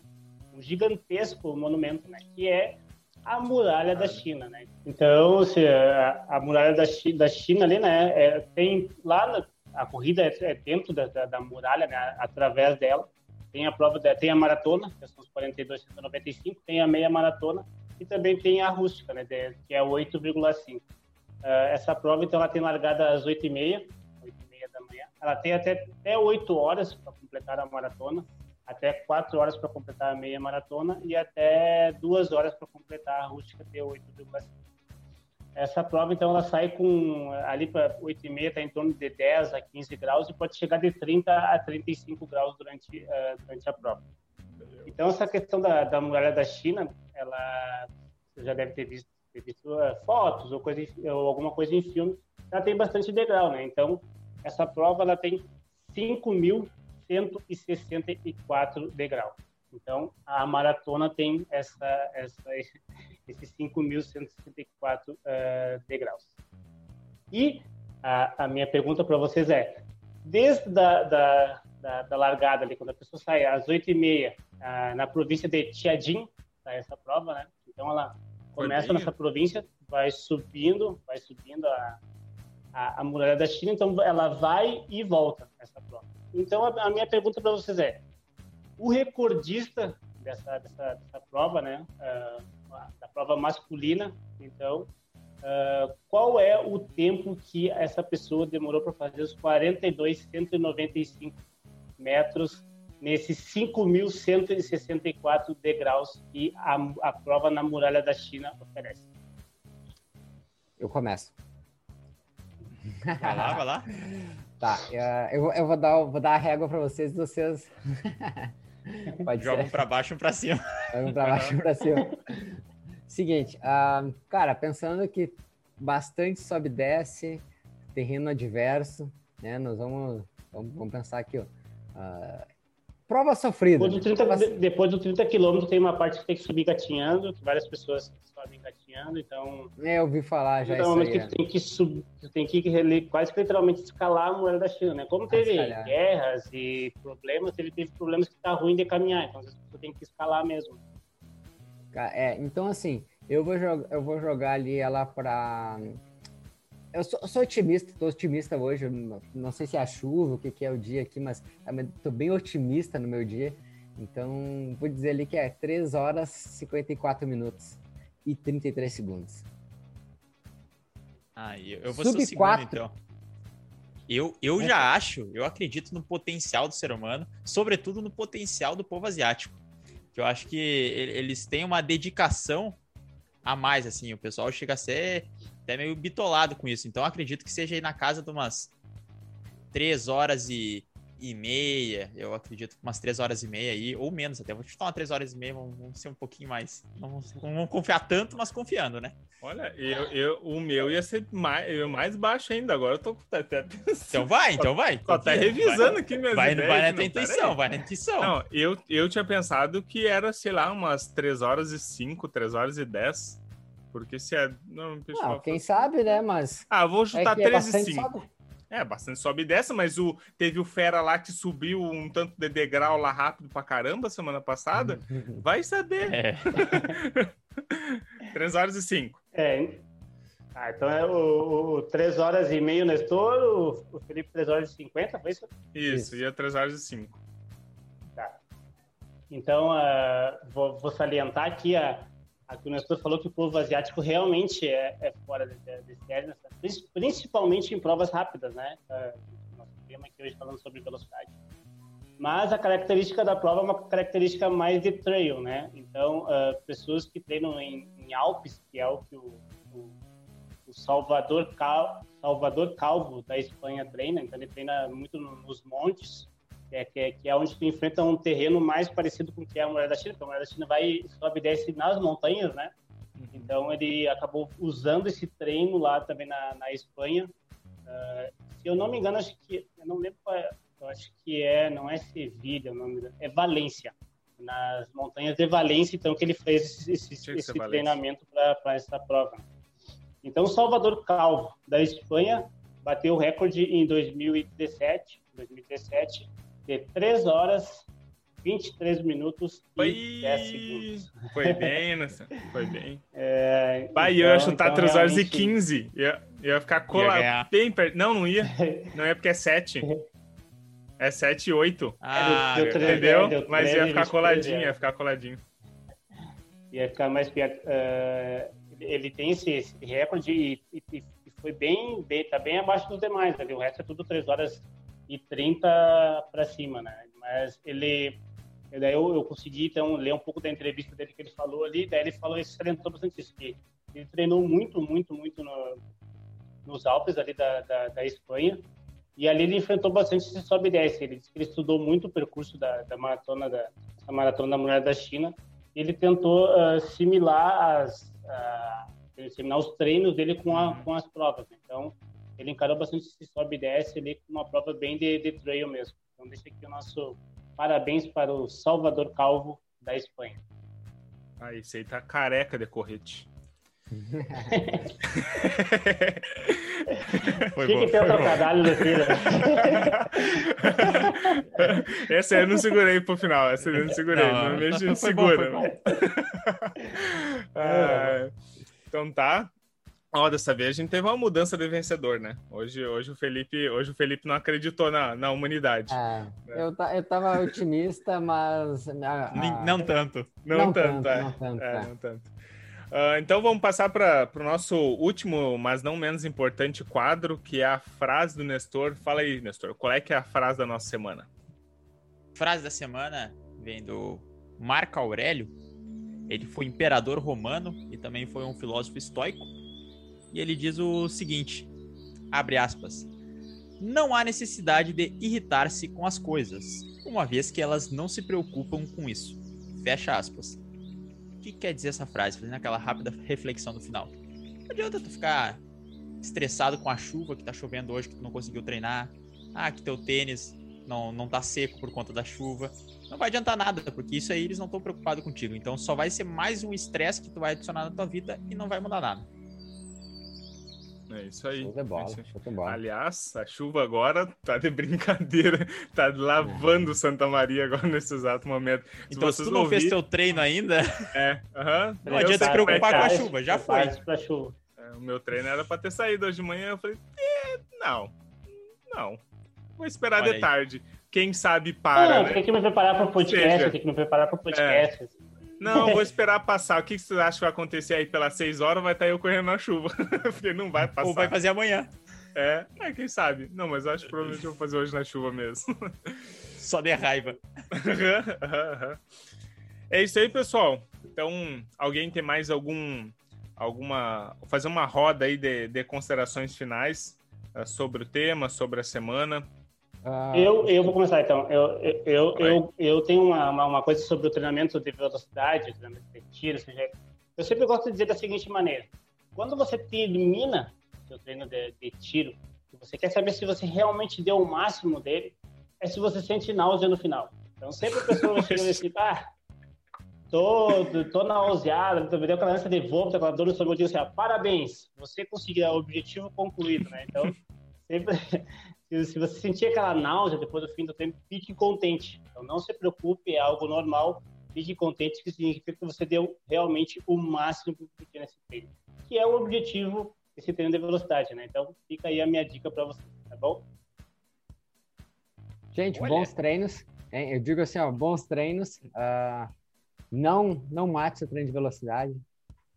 um gigantesco monumento, né? Que é a muralha da China, né? Então, se a, a muralha da da China ali, né? É, tem lá a corrida é, é dentro da, da, da, muralha, né? Através dela tem a prova, da, tem a maratona, que são os 42, 195, tem a meia maratona e também tem a rústica, né? De, que é 8,5. Uh, ah, essa prova, então, ela tem largada às 8h30, 8h30 da manhã. Ela tem até, até 8 horas para completar a maratona até 4 horas para completar a meia maratona e até 2 horas para completar a rústica T8,5. Essa prova, então, ela sai com ali para 8,5, está em torno de 10 a 15 graus e pode chegar de 30 a 35 graus durante, uh, durante a prova. Então, essa questão da, da muralha da China, ela você já deve ter visto, ter visto uh, fotos ou, coisa, ou alguma coisa em filme, ela tem bastante degrau, né? Então, essa prova ela tem 5 mil 164 degraus. Então, a maratona tem essa, essa, esses 5.164 uh, degraus. E a, a minha pergunta para vocês é, desde da, da, da, da, largada ali, quando a pessoa sai às 8h30 uh, na província de Tiadin, tá, essa prova, né? Então, ela começa nessa província, vai subindo, vai subindo a, a, a muralha da China, então ela vai e volta essa prova. Então, a, a minha pergunta para vocês é: o recordista dessa, dessa, dessa prova, né, uh, da prova masculina, então, uh, qual é o tempo que essa pessoa demorou para fazer os 42,195 metros nesses 5.164 degraus que a, a prova na muralha da China oferece? Eu começo. Vai lá, vai lá. Tá, eu, eu vou, dar, vou dar a régua para vocês e vocês. Pode Joga um para baixo e um para cima. Joga um para baixo e um para cima. Seguinte, uh, cara, pensando que bastante sobe e desce, terreno adverso, né? Nós vamos, vamos, vamos pensar aqui, ó. Uh, prova sofrida. Depois do 30, prova... depois do 30 quilômetros tem uma parte que tem que subir gatinhando, que várias pessoas sobem gatinhando, então... É, eu ouvi falar já então, isso aí, que é. tem que subir, tem que quase que literalmente escalar a moeda da China, né? Como teve guerras e problemas, ele teve problemas que tá ruim de caminhar, então você tem que escalar mesmo. É, então assim, eu vou, eu vou jogar ali ela para eu sou, eu sou, otimista, tô otimista hoje. Não sei se é a chuva, o que, que é o dia aqui, mas tô bem otimista no meu dia. Então, vou dizer ali que é 3 horas 54 minutos e 33 segundos. Ah, eu, eu vou Sub ser o segundo, 4. então. Eu, eu é. já acho, eu acredito no potencial do ser humano, sobretudo no potencial do povo asiático. Que eu acho que eles têm uma dedicação a mais, assim. O pessoal chega a ser até meio bitolado com isso. Então acredito que seja aí na casa de umas 3 horas e, e meia. Eu acredito umas 3 horas e meia aí, ou menos até. Vou te falar 3 horas e meia, vamos, vamos ser um pouquinho mais. Não vamos, vamos, confiar tanto, mas confiando, né? Olha, eu, eu, o meu ia ser mais, eu, mais baixo ainda. Agora eu tô até. Então vai, então vai. Tô até revisando vai, aqui mesmo. Vai, ideias, vai na tua intuição, vai na intuição. Não, eu, eu tinha pensado que era, sei lá, umas 3 horas e 5, 3 horas e 10. Porque se é. Não, pessoal, quem sabe, né? Mas. Ah, vou chutar é 13 é 5. É, bastante sobe e desce, mas o, teve o Fera lá que subiu um tanto de degrau lá rápido pra caramba semana passada. Vai saber. É. 3 horas e 5. É. Ah, então é o, o 3 horas e meio Nestor, o, o Felipe 3 horas e 50, foi isso? Isso, isso. ia 3 horas e 5. Tá. Então, uh, vou, vou salientar aqui a Aqui o Nestor falou que o povo asiático realmente é, é fora desse série, principalmente em provas rápidas, né? Uh, nosso tema aqui hoje falando sobre velocidade. Mas a característica da prova é uma característica mais de trail, né? Então, uh, pessoas que treinam em, em, Alpes, que é o que o, o, o Salvador, Cal, Salvador Calvo da Espanha treina, então ele treina muito nos montes, é, que é, que é onde tu enfrenta um terreno mais parecido com o que é a Muralha da China, porque a Muralha da China vai sobe e desce nas montanhas, né? Uhum. Então ele acabou usando esse treino lá também na, na Espanha. Uh, se eu não me engano, acho que eu não lembro qual é, eu acho que é, não é Sevilha, o nome é Valência nas montanhas de Valência, então que ele fez esse, esse, esse treinamento para essa prova. Então, Salvador Calvo, da Espanha, bateu o recorde em 2017, 2017 de 3 horas, 23 minutos foi... e 10 segundos. Foi bem, nossa. foi bem. É, Vai, então, eu ia chutar então, 3 horas realmente... e 15. Ia, ia ficar colado bem perto. Não, não ia. Não ia porque é 7. É 7 e 8. Ah, deu, deu entendeu? Deu Mas ia ficar coladinho, ia ficar coladinho. Ia ficar mais perto. Uh, ele tem esse, esse recorde e, e, e, foi bem, bem, tá bem abaixo dos demais, né? O resto é tudo 3 horas e 30 para cima, né? Mas ele, daí eu, eu consegui então ler um pouco da entrevista dele que ele falou ali, daí ele falou, ele salientou bastante isso, que ele treinou muito, muito, muito no, nos Alpes ali da, da, da Espanha, e ali ele enfrentou bastante esse sobe e desce. Ele disse que ele estudou muito o percurso da, da maratona da, da maratona da mulher da China. E ele tentou uh, assimilar as uh, os treinos dele com, a, com as provas. Então ele encarou bastante esse sobe e desce ali com uma prova bem de, de trail mesmo. Então deixa aqui o nosso parabéns para o Salvador Calvo da Espanha. Ah, esse aí tá careca de correte. foi Tinha que ter o trocadilho do filho. Essa eu não segurei pro final. Essa eu não segurei. Não, a gente segura. Bom, ah, então tá. Ó, dessa vez a gente teve uma mudança de vencedor, né? Hoje, hoje, o, Felipe, hoje o Felipe não acreditou na, na humanidade. É, eu, eu tava otimista, mas. Não tanto. Não, não tanto, tanto, é. Não tanto, é, é. não tanto. Uh, então vamos passar para o nosso último, mas não menos importante quadro, que é a frase do Nestor. Fala aí, Nestor, qual é que é a frase da nossa semana? Frase da semana vem do Marco Aurélio. Ele foi imperador romano e também foi um filósofo estoico. E ele diz o seguinte: abre aspas. Não há necessidade de irritar-se com as coisas, uma vez que elas não se preocupam com isso. Fecha aspas que quer dizer essa frase? Fazendo aquela rápida reflexão no final. Não adianta tu ficar estressado com a chuva que tá chovendo hoje, que tu não conseguiu treinar. Ah, que teu tênis não, não tá seco por conta da chuva. Não vai adiantar nada, porque isso aí eles não estão preocupados contigo. Então só vai ser mais um estresse que tu vai adicionar na tua vida e não vai mudar nada. É isso aí. Show de bola, show de bola. Aliás, a chuva agora tá de brincadeira. Tá lavando Santa Maria agora nesse exato momento. Se então, se tu não ouvir... fez teu treino ainda, é, uh -huh. não adianta se preocupar com a chuva, já foi. Chuva. É, o meu treino era para ter saído hoje de manhã. Eu falei, eh, não, não. Vou esperar Olha de aí. tarde. Quem sabe para. Não, né? tem que me preparar para o podcast, tem que me preparar para o podcast. É. Não, vou esperar passar. O que você acha que vai acontecer aí pelas 6 horas? Vai estar eu correndo na chuva. Porque não vai passar. Ou vai fazer amanhã. É, é, quem sabe. Não, mas acho que provavelmente eu vou fazer hoje na chuva mesmo. Só de raiva. é isso aí, pessoal. Então, alguém tem mais algum. alguma. fazer uma roda aí de, de considerações finais uh, sobre o tema, sobre a semana. Ah, eu, eu vou começar então. Eu, eu, eu, eu, tenho uma, uma, coisa sobre o treinamento de velocidade, treinamento de tiro. Seja, eu sempre gosto de dizer da seguinte maneira: quando você termina seu treino de, de tiro, você quer saber se você realmente deu o máximo dele, é se você sente náusea no final. Então sempre a pessoa chega e diz ah, tô, tô nauseada, me deu aquela ânsia de vômito, aquela dor no estômago, eu digo assim, ah, parabéns, você conseguiu o objetivo concluído, né? Então, sempre, se você sentir aquela náusea depois do fim do tempo, fique contente. Então não se preocupe, é algo normal. Fique contente, que significa que você deu realmente o máximo que tinha nesse treino. Que é o objetivo desse treino de velocidade, né? Então fica aí a minha dica para você, tá bom? Gente, Olha. bons treinos. Hein? Eu digo assim, ó, bons treinos. Uh, não, não mate seu treino de velocidade.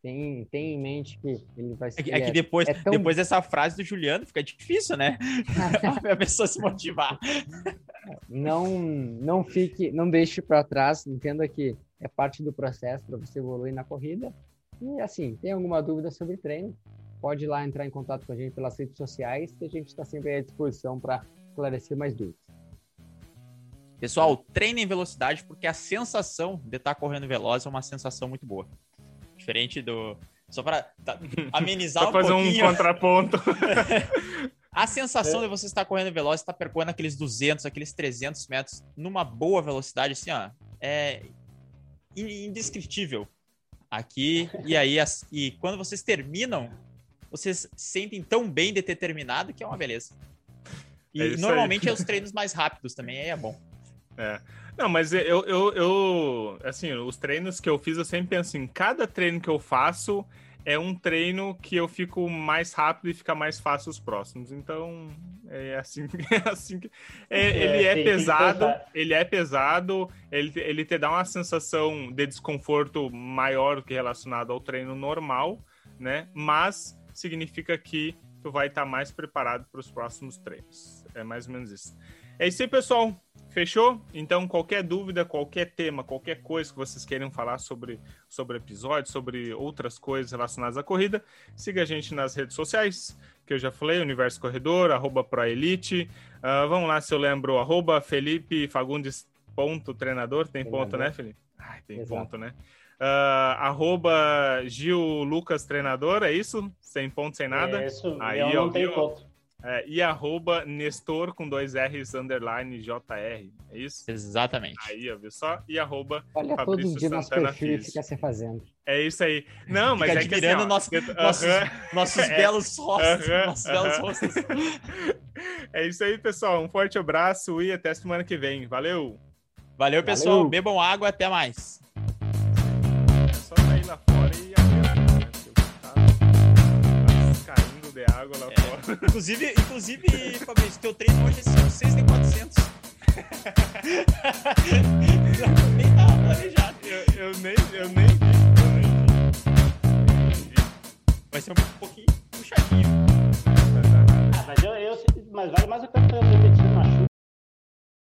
Tem, tem em mente que ele vai ser. É que, é que depois, é tão... depois dessa frase do Juliano fica difícil, né? a pessoa se motivar. Não, não fique, não deixe para trás. Entenda que é parte do processo para você evoluir na corrida. E assim, tem alguma dúvida sobre treino? pode ir lá entrar em contato com a gente pelas redes sociais, que a gente está sempre à disposição para esclarecer mais dúvidas. Pessoal, treinem velocidade porque a sensação de estar tá correndo veloz é uma sensação muito boa. Diferente do. Só para tá, amenizar Só um fazer pouquinho. um contraponto. a sensação é. de você estar correndo veloz, estar percorrendo aqueles 200, aqueles 300 metros numa boa velocidade, assim, ó, é indescritível aqui. E aí, as, e quando vocês terminam, vocês sentem tão bem de ter terminado que é uma beleza. E é normalmente é os treinos mais rápidos também, aí é bom. É. Não, mas eu, eu, eu, assim, os treinos que eu fiz, eu sempre penso em cada treino que eu faço é um treino que eu fico mais rápido e fica mais fácil os próximos. Então, é assim, é assim que é, é, ele é pesado, ele é pesado, ele, ele te dá uma sensação de desconforto maior do que relacionado ao treino normal, né? Mas significa que tu vai estar mais preparado para os próximos treinos. É mais ou menos isso. É isso aí, pessoal. Fechou? Então, qualquer dúvida, qualquer tema, qualquer coisa que vocês queiram falar sobre, sobre episódio, sobre outras coisas relacionadas à corrida, siga a gente nas redes sociais, que eu já falei, Universo Corredor, arroba ProElite. Uh, vamos lá, se eu lembro, arroba Felipe Fagundes ponto treinador. Tem treinador. ponto, né, Felipe? Ai, tem Exato. ponto, né? Uh, arroba Gil Lucas Treinador, é isso? Sem ponto, sem nada? É isso, aí, eu não tenho ponto. É, e arroba Nestor com dois R's underline JR. É isso? Exatamente. Aí, ó, viu só? E arroba Olha Fabrício todos os dias nosso perfil fica se fazendo. É isso aí. Não, mas fica é admirando que assim, nosso, uh -huh. nossos, nossos é, belos rostos. Uh -huh, nossos uh -huh. belos rostos. é isso aí, pessoal. Um forte abraço e até semana que vem. Valeu! Valeu, pessoal. Valeu. Bebam água. Até mais. De água lá é. fora. Inclusive, inclusive, Fabrício, teu treino hoje é 6 de 400. nem tava planejado. Eu, eu, nem, eu nem. Eu nem vi. Vai ser um pouquinho puxadinho. Ah, mas, eu, eu, mas vale mais a pena